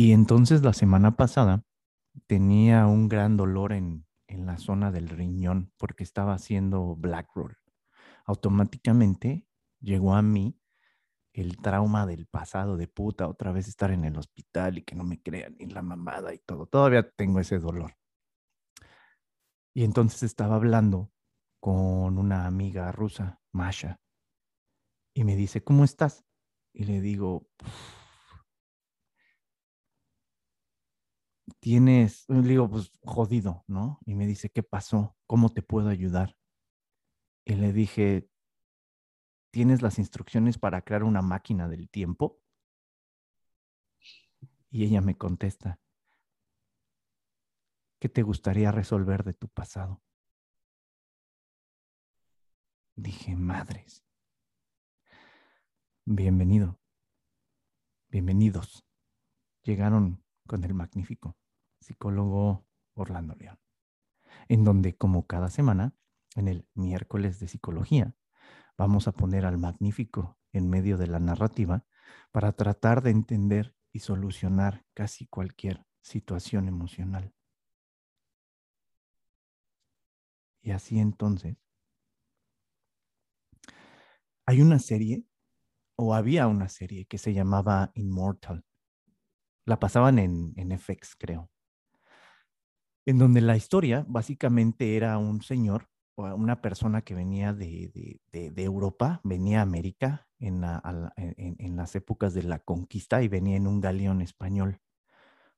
Y entonces la semana pasada tenía un gran dolor en, en la zona del riñón porque estaba haciendo black roll. Automáticamente llegó a mí el trauma del pasado de puta, otra vez estar en el hospital y que no me crean, y la mamada y todo. Todavía tengo ese dolor. Y entonces estaba hablando con una amiga rusa, Masha, y me dice, ¿cómo estás? Y le digo, tienes, le digo, pues jodido, ¿no? Y me dice, ¿qué pasó? ¿Cómo te puedo ayudar? Y le dije, ¿tienes las instrucciones para crear una máquina del tiempo? Y ella me contesta, ¿qué te gustaría resolver de tu pasado? Dije, madres, bienvenido, bienvenidos. Llegaron con el magnífico psicólogo Orlando León, en donde como cada semana, en el miércoles de psicología, vamos a poner al magnífico en medio de la narrativa para tratar de entender y solucionar casi cualquier situación emocional. Y así entonces, hay una serie, o había una serie que se llamaba Immortal. La pasaban en, en FX, creo. En donde la historia básicamente era un señor una persona que venía de, Europa, venía a América en, en, las épocas de la conquista y venía en un galeón español.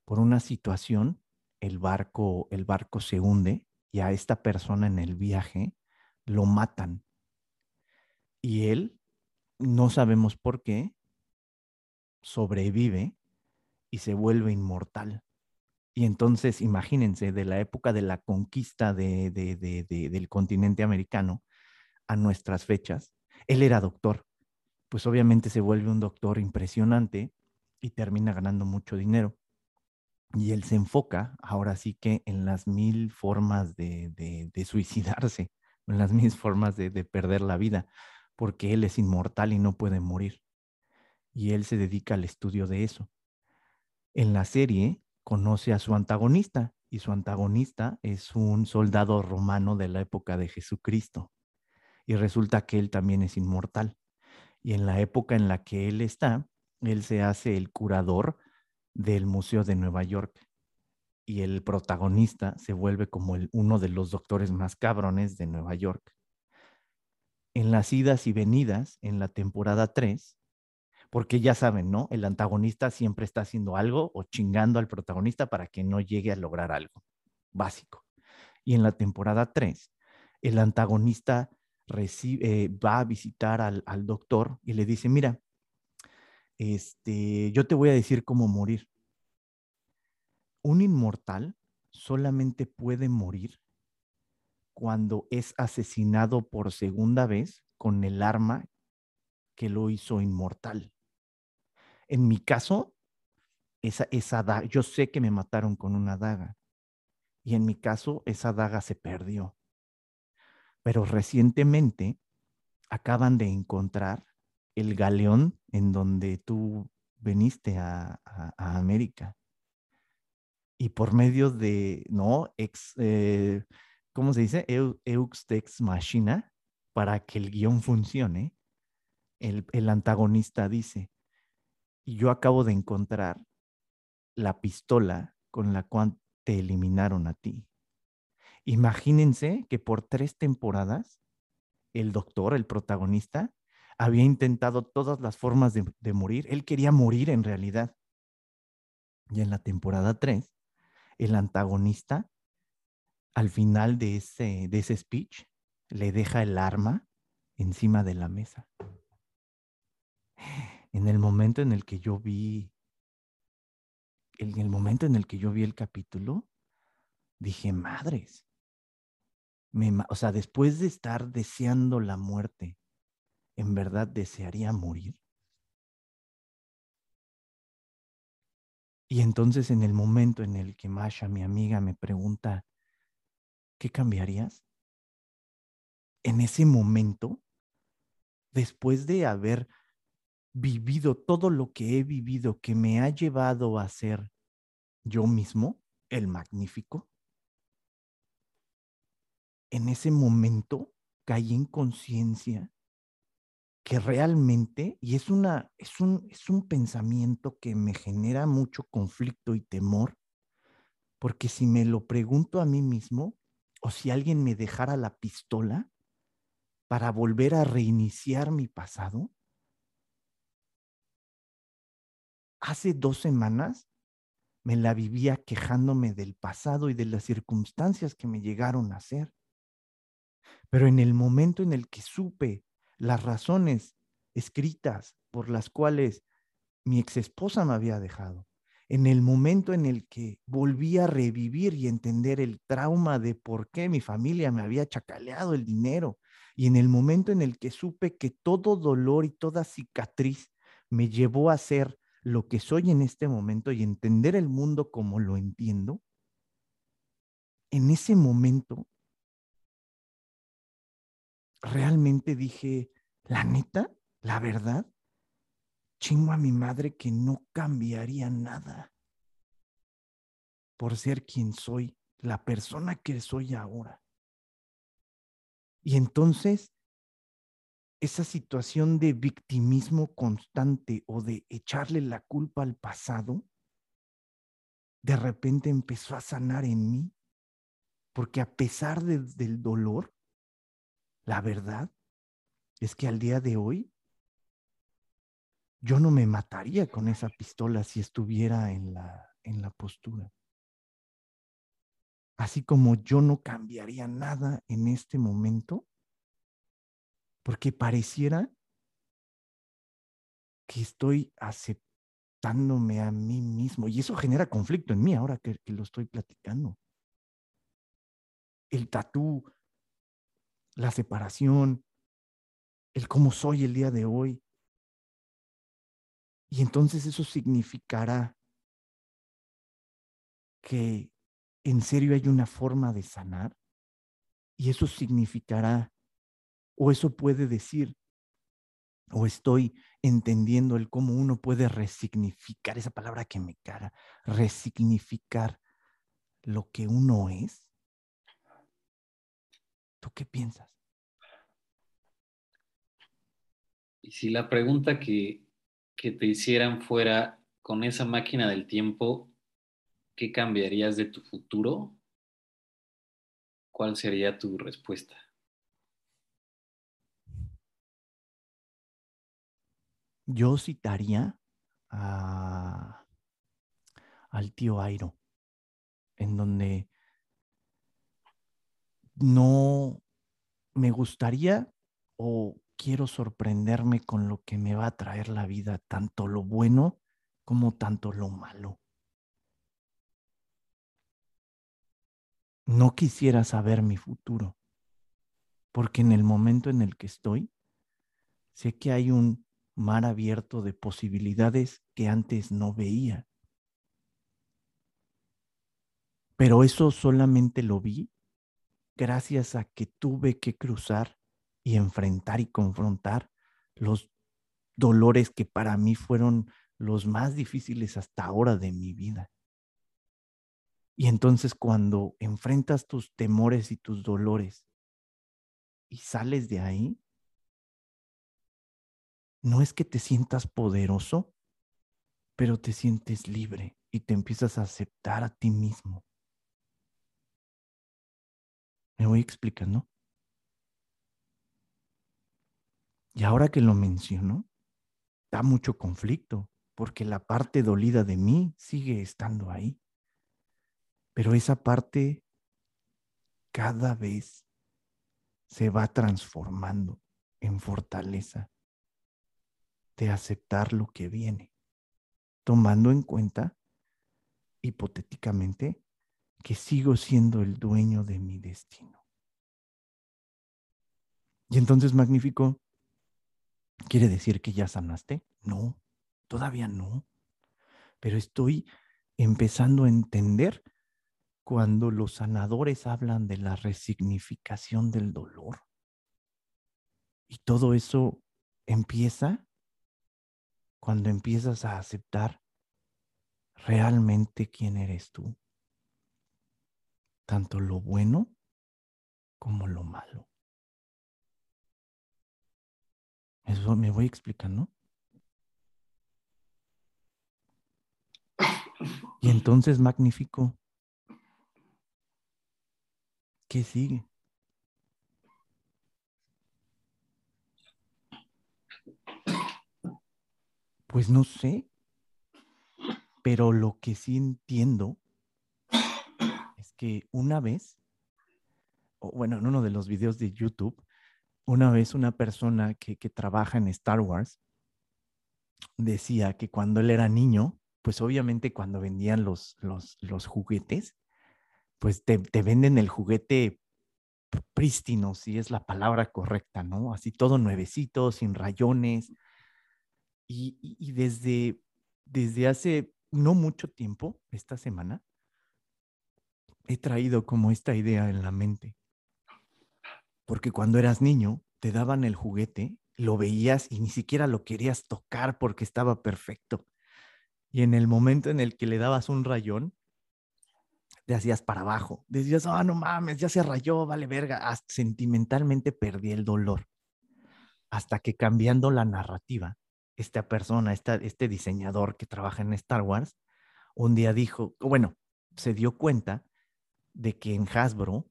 Por una situación, el barco, el barco se hunde y a esta persona en el viaje lo matan. Y él, no sabemos por qué, sobrevive y se vuelve inmortal. Y entonces, imagínense, de la época de la conquista de, del continente americano a nuestras fechas, él era doctor. Pues obviamente se vuelve un doctor impresionante y termina ganando mucho dinero. Y él se enfoca ahora sí que en las mil formas de, suicidarse, en las mil formas de perder la vida, porque él es inmortal y no puede morir. Y él se dedica al estudio de eso. En la serie, conoce a su antagonista y su antagonista es un soldado romano de la época de Jesucristo. Y resulta que él también es inmortal. Y en la época en la que él está, él se hace el curador del Museo de Nueva York. Y el protagonista se vuelve como uno de los doctores más cabrones de Nueva York. En las idas y venidas, en la temporada 3, porque ya saben, ¿no? El antagonista siempre está haciendo algo o chingando al protagonista para que no llegue a lograr algo básico. Y en la temporada 3, el antagonista recibe, eh, va a visitar al, al, doctor y le dice, mira, este, yo te voy a decir cómo morir. Un inmortal solamente puede morir cuando es asesinado por segunda vez con el arma que lo hizo inmortal. En mi caso, esa, esa yo sé que me mataron con una daga. Y en mi caso, esa daga se perdió. Pero recientemente acaban de encontrar el galeón en donde tú veniste a, América. Y por medio de, ¿no? Ex, eh, ¿Cómo se dice? Eux Tex Machina, para que el guion funcione, el, el antagonista dice, y yo acabo de encontrar la pistola con la cual te eliminaron a ti. Imagínense que por tres temporadas el doctor, el protagonista, había intentado todas las formas de, morir. Él quería morir en realidad. Y en la temporada 3, el antagonista, al final de ese, de ese speech, le deja el arma encima de la mesa en el momento en el que yo vi, en el momento en el que yo vi el capítulo, dije, madres, o sea, después de estar deseando la muerte, ¿en verdad desearía morir? Y entonces en el momento en el que Masha, mi amiga, me pregunta, ¿qué cambiarías? En ese momento, después de haber vivido todo lo que he vivido que me ha llevado a ser yo mismo, el magnífico, en ese momento caí en conciencia que realmente, y es, una, es, un, es un pensamiento que me genera mucho conflicto y temor, porque si me lo pregunto a mí mismo, o si alguien me dejara la pistola para volver a reiniciar mi pasado, hace dos semanas me la vivía quejándome del pasado y de las circunstancias que me llegaron a ser. Pero en el momento en el que supe las razones escritas por las cuales mi ex esposa me había dejado, en el momento en el que volví a revivir y entender el trauma de por qué mi familia me había chacaleado el dinero, y en el momento en el que supe que todo dolor y toda cicatriz me llevó a ser lo que soy en este momento y entender el mundo como lo entiendo, en ese momento realmente dije, la neta, la verdad, chingo a mi madre que no cambiaría nada por ser quien soy, la persona que soy ahora. Y entonces, esa situación de victimismo constante o de echarle la culpa al pasado, de repente empezó a sanar en mí, porque a pesar del dolor, la verdad es que al día de hoy yo no me mataría con esa pistola si estuviera en la, en la postura. Así como yo no cambiaría nada en este momento, porque pareciera que estoy aceptándome a mí mismo. Y eso genera conflicto en mí ahora que, lo estoy platicando. El tatú, la separación, el cómo soy el día de hoy. Y entonces eso significará que en serio hay una forma de sanar. Y eso significará, o eso puede decir, o estoy entendiendo el cómo uno puede resignificar, esa palabra que me cara, resignificar lo que uno es. ¿Tú qué piensas? Y si la pregunta que, que te hicieran fuera, con esa máquina del tiempo, ¿qué cambiarías de tu futuro? ¿Cuál sería tu respuesta? Yo citaría al tío Airo, en donde no me gustaría o quiero sorprenderme con lo que me va a traer la vida, tanto lo bueno como tanto lo malo. No quisiera saber mi futuro, porque en el momento en el que estoy, sé que hay un mar abierto de posibilidades que antes no veía. Pero eso solamente lo vi gracias a que tuve que cruzar y enfrentar y confrontar los dolores que para mí fueron los más difíciles hasta ahora de mi vida. Y entonces cuando enfrentas tus temores y tus dolores y sales de ahí, no es que te sientas poderoso, pero te sientes libre y te empiezas a aceptar a ti mismo. ¿Me voy explicando? Y ahora que lo menciono, da mucho conflicto, porque la parte dolida de mí sigue estando ahí. Pero esa parte cada vez se va transformando en fortaleza de aceptar lo que viene, tomando en cuenta, hipotéticamente, que sigo siendo el dueño de mi destino. Y entonces, magnífico, ¿quiere decir que ya sanaste? No, todavía no. Pero estoy empezando a entender cuando los sanadores hablan de la resignificación del dolor. Y todo eso empieza cuando empiezas a aceptar realmente quién eres tú, tanto lo bueno como lo malo. Eso me voy explicando. Y entonces, magnífico, ¿qué sigue? Pues no sé, pero lo que sí entiendo es que una vez, bueno, en uno de los videos de YouTube, una vez una persona que, que trabaja en Star Wars decía que cuando él era niño, pues obviamente cuando vendían los, los, los juguetes, pues te, te, venden el juguete prístino, si es la palabra correcta, ¿no? Así todo nuevecito, sin rayones. Y, desde, desde hace no mucho tiempo, esta semana, he traído como esta idea en la mente. Porque cuando eras niño, te daban el juguete, lo veías y ni siquiera lo querías tocar porque estaba perfecto. Y en el momento en el que le dabas un rayón, te hacías para abajo. Decías, ah, no mames, ya se rayó, vale verga. Sentimentalmente perdí el dolor. Hasta que cambiando la narrativa, esta persona, esta, este diseñador que trabaja en Star Wars, un día dijo, bueno, se dio cuenta de que en Hasbro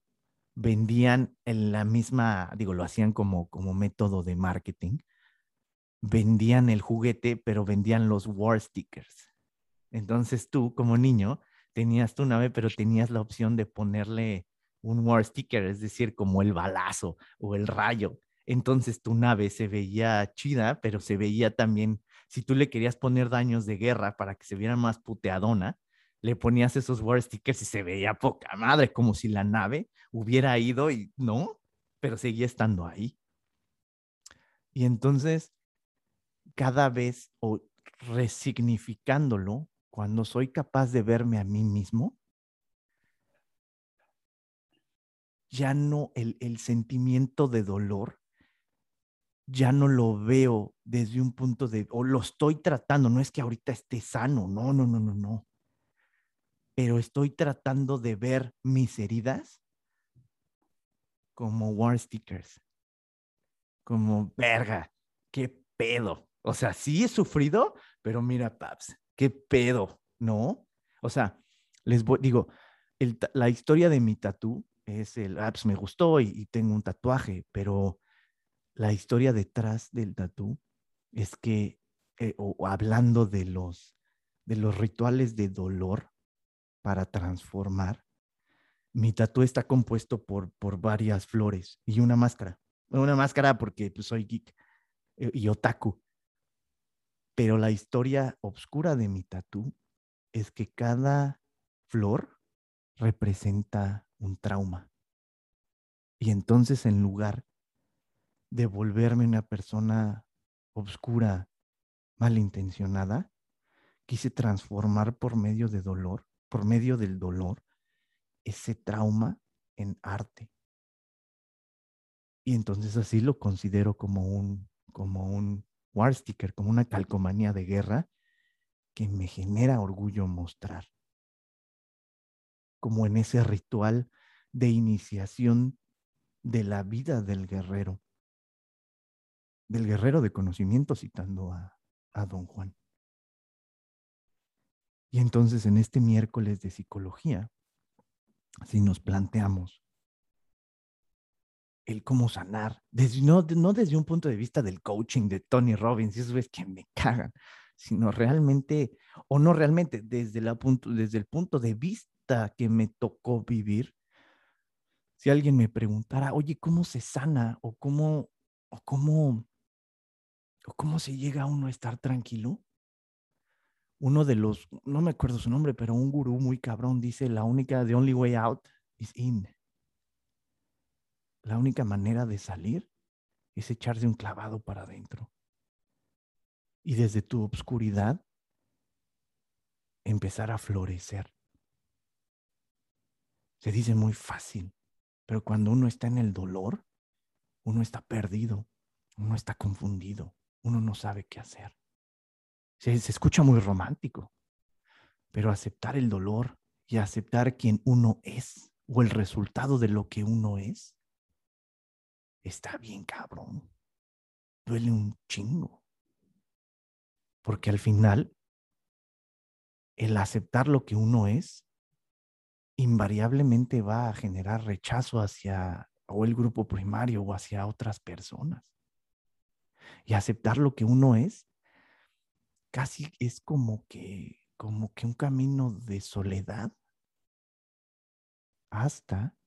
vendían en la misma, digo, lo hacían como, como método de marketing, vendían el juguete, pero vendían los war stickers. Entonces tú, como niño, tenías tu nave, pero tenías la opción de ponerle un war sticker, es decir, como el balazo o el rayo. Entonces tu nave se veía chida, pero se veía también, si tú le querías poner daños de guerra para que se viera más puteadona, le ponías esos war stickers y se veía poca madre, como si la nave hubiera ido y no, pero seguía estando ahí. Y entonces, cada vez o resignificándolo, cuando soy capaz de verme a mí mismo, ya no el, el, sentimiento de dolor, ya no lo veo desde un punto de, o lo estoy tratando, no es que ahorita esté sano, no, no, no, no, no. Pero estoy tratando de ver mis heridas como war stickers, como verga, qué pedo. O sea, sí he sufrido, pero mira, Paps, ¿qué pedo? ¿No? O sea, les voy, digo, el, la historia de mi tatú es el, ah, pues me gustó y, y, tengo un tatuaje, pero la historia detrás del tatú es que, eh, o, hablando de los, de los rituales de dolor para transformar, mi tatú está compuesto por, por varias flores y una máscara. Una máscara porque pues, soy geek eh, y otaku. Pero la historia oscura de mi tatú es que cada flor representa un trauma. Y entonces en lugar de volverme una persona obscura, malintencionada, quise transformar por medio de dolor, por medio del dolor, ese trauma en arte. Y entonces así lo considero como un, como un war sticker, como una calcomanía de guerra que me genera orgullo mostrar. Como en ese ritual de iniciación de la vida del guerrero, del guerrero de conocimiento, citando a, a don Juan. Y entonces en este miércoles de psicología, si nos planteamos el cómo sanar, desde, no, no, desde un punto de vista del coaching de Tony Robbins, y eso es que me cagan, sino realmente, o no realmente, desde, la punto, desde el punto de vista que me tocó vivir. Si alguien me preguntara, oye, ¿cómo se sana? ¿O cómo, o cómo, cómo se llega a uno a estar tranquilo? Uno de los, no me acuerdo su nombre, pero un gurú muy cabrón dice, la única, the only way out is in la única manera de salir es echarse un clavado para adentro. Y desde tu obscuridad empezar a florecer. Se dice muy fácil, pero cuando uno está en el dolor, uno está perdido, uno está confundido, uno no sabe qué hacer. Se, escucha muy romántico, pero aceptar el dolor y aceptar quien uno es o el resultado de lo que uno es, está bien cabrón. Duele un chingo. Porque al final, el aceptar lo que uno es, invariablemente va a generar rechazo hacia o el grupo primario o hacia otras personas. Y aceptar lo que uno es, casi es como que, como que un camino de soledad hasta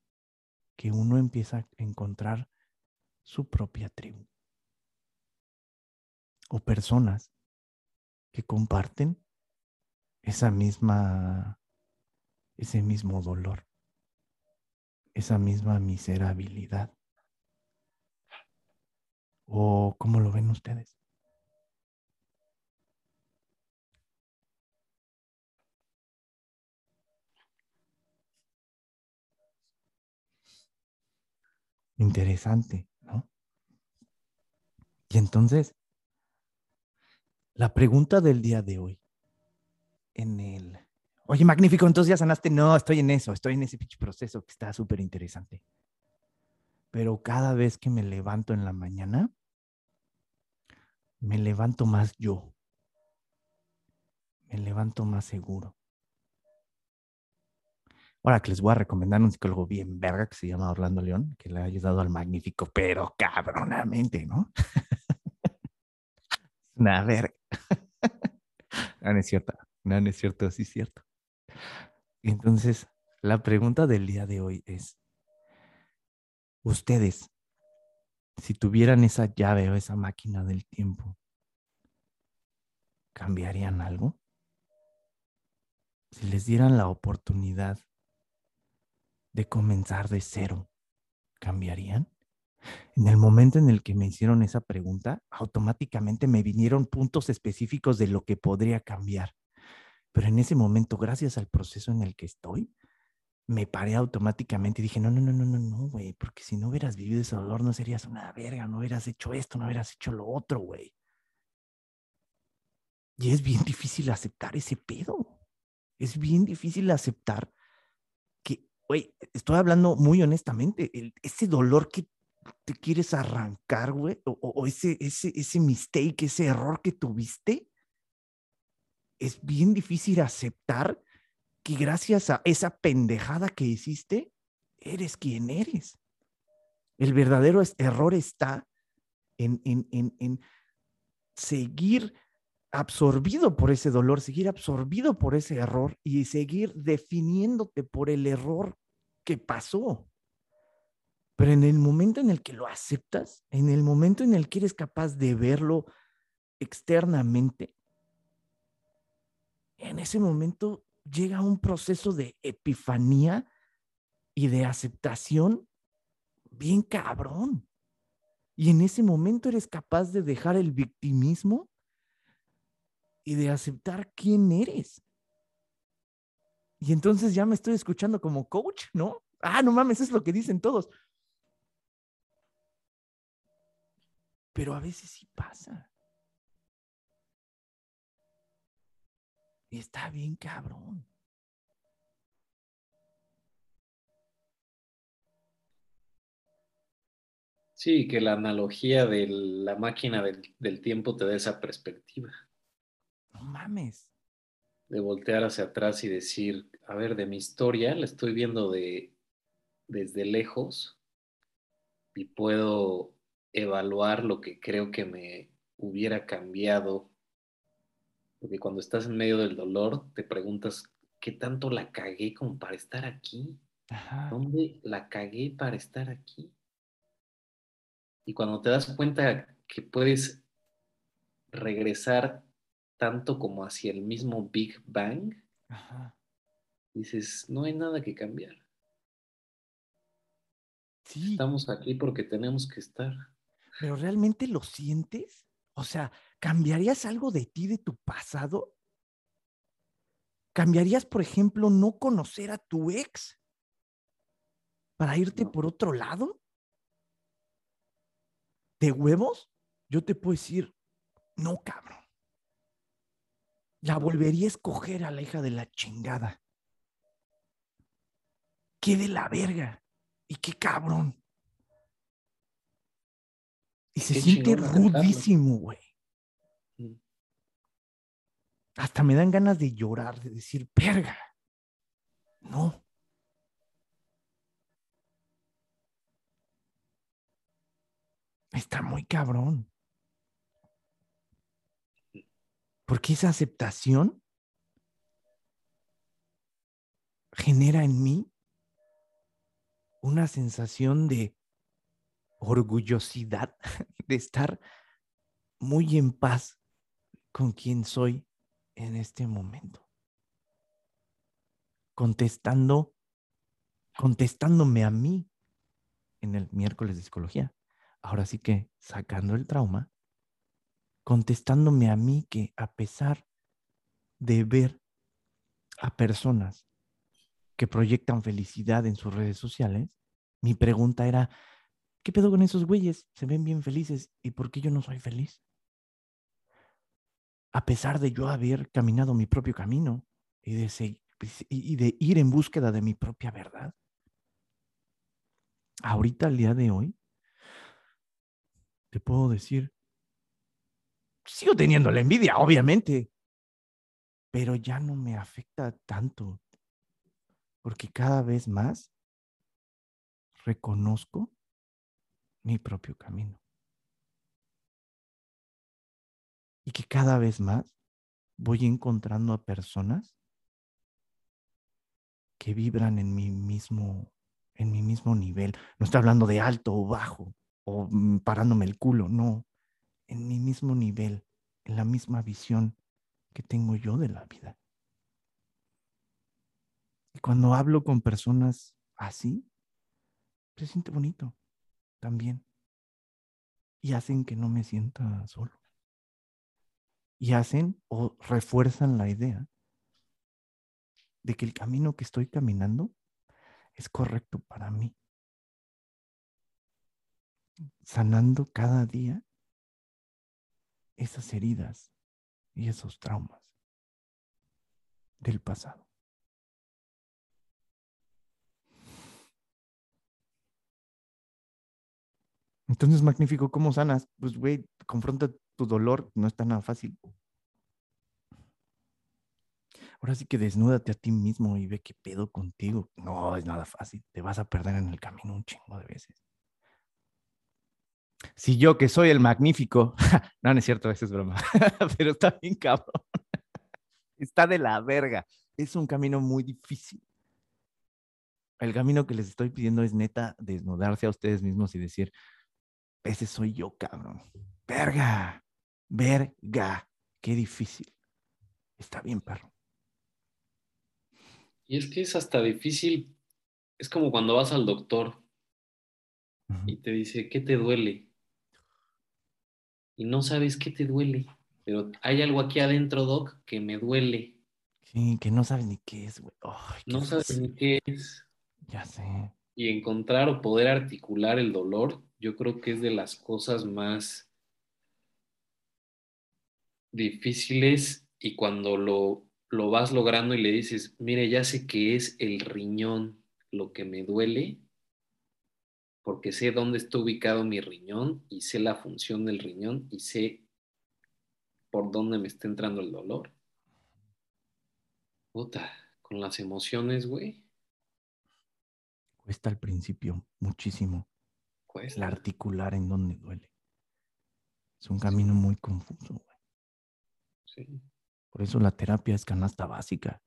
que uno empieza a encontrar su propia tribu o personas que comparten esa misma ese mismo dolor, esa misma miserabilidad. ¿O cómo lo ven ustedes? Interesante, ¿no? Y entonces, la pregunta del día de hoy, en el, oye, magnífico, entonces ya sanaste, no, estoy en eso, estoy en ese proceso que está súper interesante. Pero cada vez que me levanto en la mañana, me levanto más yo, me levanto más seguro. Ahora que les voy a recomendar un psicólogo bien verga que se llama Orlando León, que le ha ayudado al magnífico, pero cabronamente, ¿no? Una verga. no, es cierto. No, no es cierto, sí es cierto. Entonces, la pregunta del día de hoy es, ustedes, si tuvieran esa llave o esa máquina del tiempo, ¿cambiarían algo? Si les dieran la oportunidad de comenzar de cero, ¿cambiarían? En el momento en el que me hicieron esa pregunta, automáticamente me vinieron puntos específicos de lo que podría cambiar. Pero en ese momento, gracias al proceso en el que estoy, me paré automáticamente y dije, no, no, no, no, no, no, güey, porque si no hubieras vivido ese dolor, no serías una verga, no hubieras hecho esto, no hubieras hecho lo otro, güey. Y es bien difícil aceptar ese pedo. Es bien difícil aceptar güey, estoy hablando muy honestamente, ese dolor que te quieres arrancar, güey, o, ese, ese, ese mistake, ese error que tuviste, es bien difícil aceptar que gracias a esa pendejada que hiciste, eres quien eres. El verdadero error está en, en, en, en seguir absorbido por ese dolor, seguir absorbido por ese error y seguir definiéndote por el error que pasó. Pero en el momento en el que lo aceptas, en el momento en el que eres capaz de verlo externamente, en ese momento llega un proceso de epifanía y de aceptación bien cabrón. Y en ese momento eres capaz de dejar el victimismo y de aceptar quién eres. Y entonces ya me estoy escuchando como coach, ¿no? Ah, no mames, es lo que dicen todos. Pero a veces sí pasa. Y está bien cabrón. Sí, que la analogía de la máquina del, del tiempo te da esa perspectiva. No mames de voltear hacia atrás y decir, a ver, de mi historia la estoy viendo de, desde lejos y puedo evaluar lo que creo que me hubiera cambiado. Porque cuando estás en medio del dolor, te preguntas, ¿qué tanto la cagué como para estar aquí? ¿Dónde la cagué para estar aquí? Y cuando te das cuenta que puedes regresar tanto como hacia el mismo Big Bang, dices, no hay nada que cambiar. Sí. Estamos aquí porque tenemos que estar. Pero realmente lo sientes? O sea, ¿cambiarías algo de ti, de tu pasado? ¿Cambiarías, por ejemplo, no conocer a tu ex para irte por otro lado? ¿De huevos? Yo te puedo decir, no, cabrón. La volvería a escoger a la hija de la chingada. Qué de la verga. Y qué cabrón. Y se Qué siente rudísimo, güey. Hasta me dan ganas de llorar, de decir, verga. No. Está muy cabrón. Porque esa aceptación genera en mí una sensación de orgullosidad, de estar muy en paz con quien soy en este momento. Contestando, contestándome a mí en el miércoles de psicología. Ahora sí que sacando el trauma, contestándome a mí que a pesar de ver a personas que proyectan felicidad en sus redes sociales, mi pregunta era, ¿qué pedo con esos güeyes? Se ven bien felices y ¿por qué yo no soy feliz? A pesar de yo haber caminado mi propio camino y de, se- y y de ir en búsqueda de mi propia verdad. Ahorita, al día de hoy, te puedo decir, sigo teniendo la envidia, obviamente, pero ya no me afecta tanto, porque cada vez más reconozco mi propio camino. Y que cada vez más voy encontrando a personas que vibran en mi mismo, en mi mismo nivel. No estoy hablando de alto o bajo o mm, parándome el culo, no, en mi mismo nivel, en la misma visión que tengo yo de la vida. Y cuando hablo con personas así, se siente bonito también. Y hacen que no me sienta solo. Y hacen o refuerzan la idea de que el camino que estoy caminando es correcto para mí. Sanando cada día esas heridas y esos traumas del pasado. Entonces, magnífico, ¿cómo sanas? Pues, güey, confronta tu dolor, no está nada fácil. Ahora sí que desnúdate a ti mismo y ve qué pedo contigo. No es nada fácil, te vas a perder en el camino un chingo de veces. Si yo que soy el magnífico, no, no es cierto, eso es broma, pero está bien cabrón. Está de la verga. Es un camino muy difícil. El camino que les estoy pidiendo es neta desnudarse a ustedes mismos y decir, ese soy yo, cabrón. Verga, verga, qué difícil. Está bien, perro. Y es que es hasta difícil, es como cuando vas al doctor y te dice, ¿qué te duele? Y no sabes qué te duele, pero hay algo aquí adentro, Doc, que me duele. Sí, que no sabes ni qué es, güey. No sabes ni qué es. Ya sé. Y encontrar o poder articular el dolor, yo creo que es de las cosas más difíciles y cuando lo, lo vas logrando y le dices, mire, ya sé que es el riñón lo que me duele, porque sé dónde está ubicado mi riñón y sé la función del riñón y sé por dónde me está entrando el dolor. Puta, con las emociones, güey, Cuesta al principio muchísimo el cuesta. articular en donde duele. Es un camino muy confuso, güey. Sí. Por eso la terapia es canasta básica,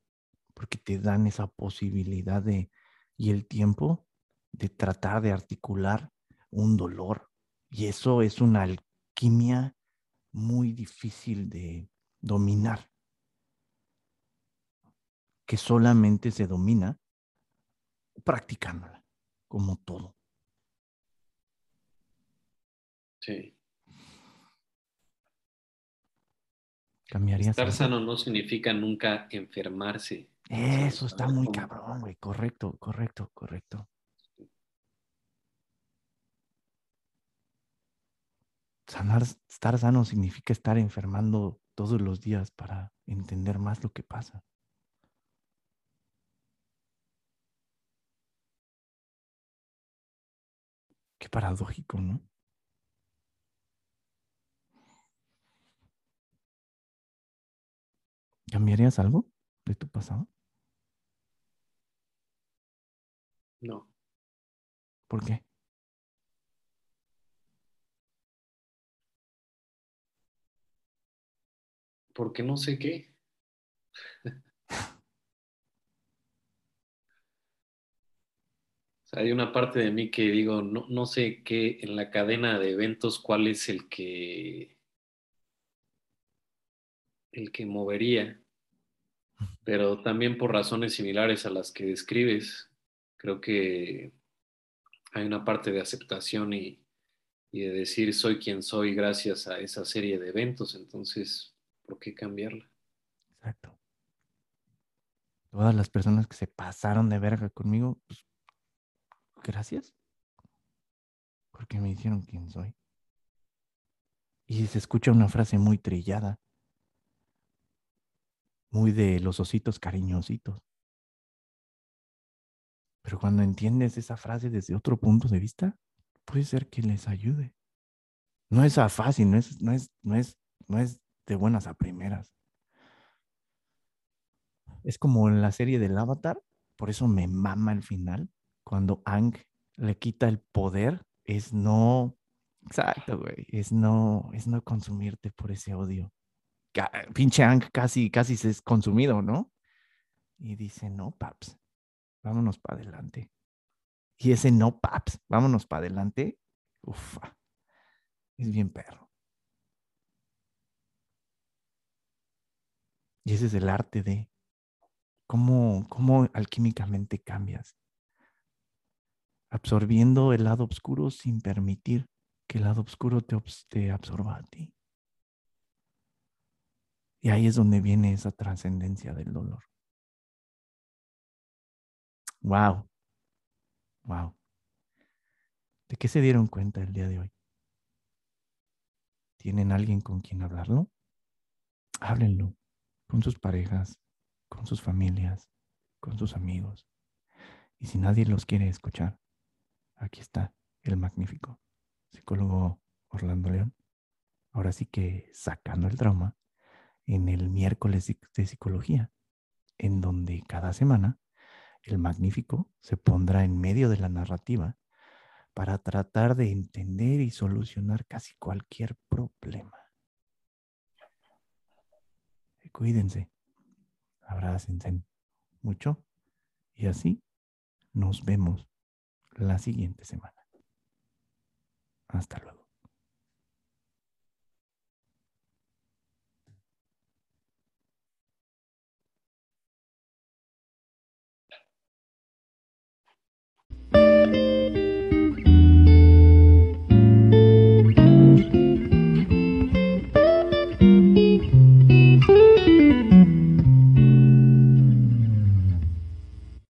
porque te dan esa posibilidad de y el tiempo de tratar de articular un dolor. Y eso es una alquimia muy difícil de dominar, que solamente se domina practicándola, como todo. Sí. ¿Cambiarías Estar sano no significa nunca enfermarse. Eso está muy cabrón, güey. Correcto, correcto, correcto. Sanar, estar sano significa estar enfermando todos los días para entender más lo que pasa. Qué paradójico, ¿no? ¿Cambiarías algo de tu pasado? No. ¿Por qué? Porque no sé qué. hay una parte de mí que digo, no, no sé qué en la cadena de eventos cuál es el que el que movería, pero también por razones similares a las que describes, creo que hay una parte de aceptación y, de decir soy quien soy gracias a esa serie de eventos, entonces, ¿por qué cambiarla? Exacto. Todas las personas que se pasaron de verga conmigo, pues, gracias. Porque me hicieron quien soy. Y se escucha una frase muy trillada, muy de los ositos cariñositos. Pero cuando entiendes esa frase desde otro punto de vista, puede ser que les ayude. No es fácil, no es, no es, no es, no es de buenas a primeras. Es como en la serie del Avatar, por eso me mama el final, cuando Ang le quita el poder, es no, exacto, güey, es no, es no consumirte por ese odio. Pinche Ang casi, casi se es consumido, ¿no? Y dice, no, paps, vámonos para adelante. Y ese no, paps, vámonos para adelante, ufa, es bien perro. Y ese es el arte de cómo, cómo alquímicamente cambias absorbiendo el lado oscuro sin permitir que el lado oscuro te, absorba a ti. Y ahí es donde viene esa trascendencia del dolor. Wow. Wow. ¿De qué se dieron cuenta el día de hoy? ¿Tienen alguien con quien hablarlo? Háblenlo con sus parejas, con sus familias, con sus amigos. Y si nadie los quiere escuchar, aquí está el magnífico psicólogo Orlando León. Ahora sí que sacando el trauma en el miércoles de psicología, en donde cada semana el magnífico se pondrá en medio de la narrativa para tratar de entender y solucionar casi cualquier problema. Cuídense, abrácense mucho y así nos vemos la siguiente semana. Hasta luego.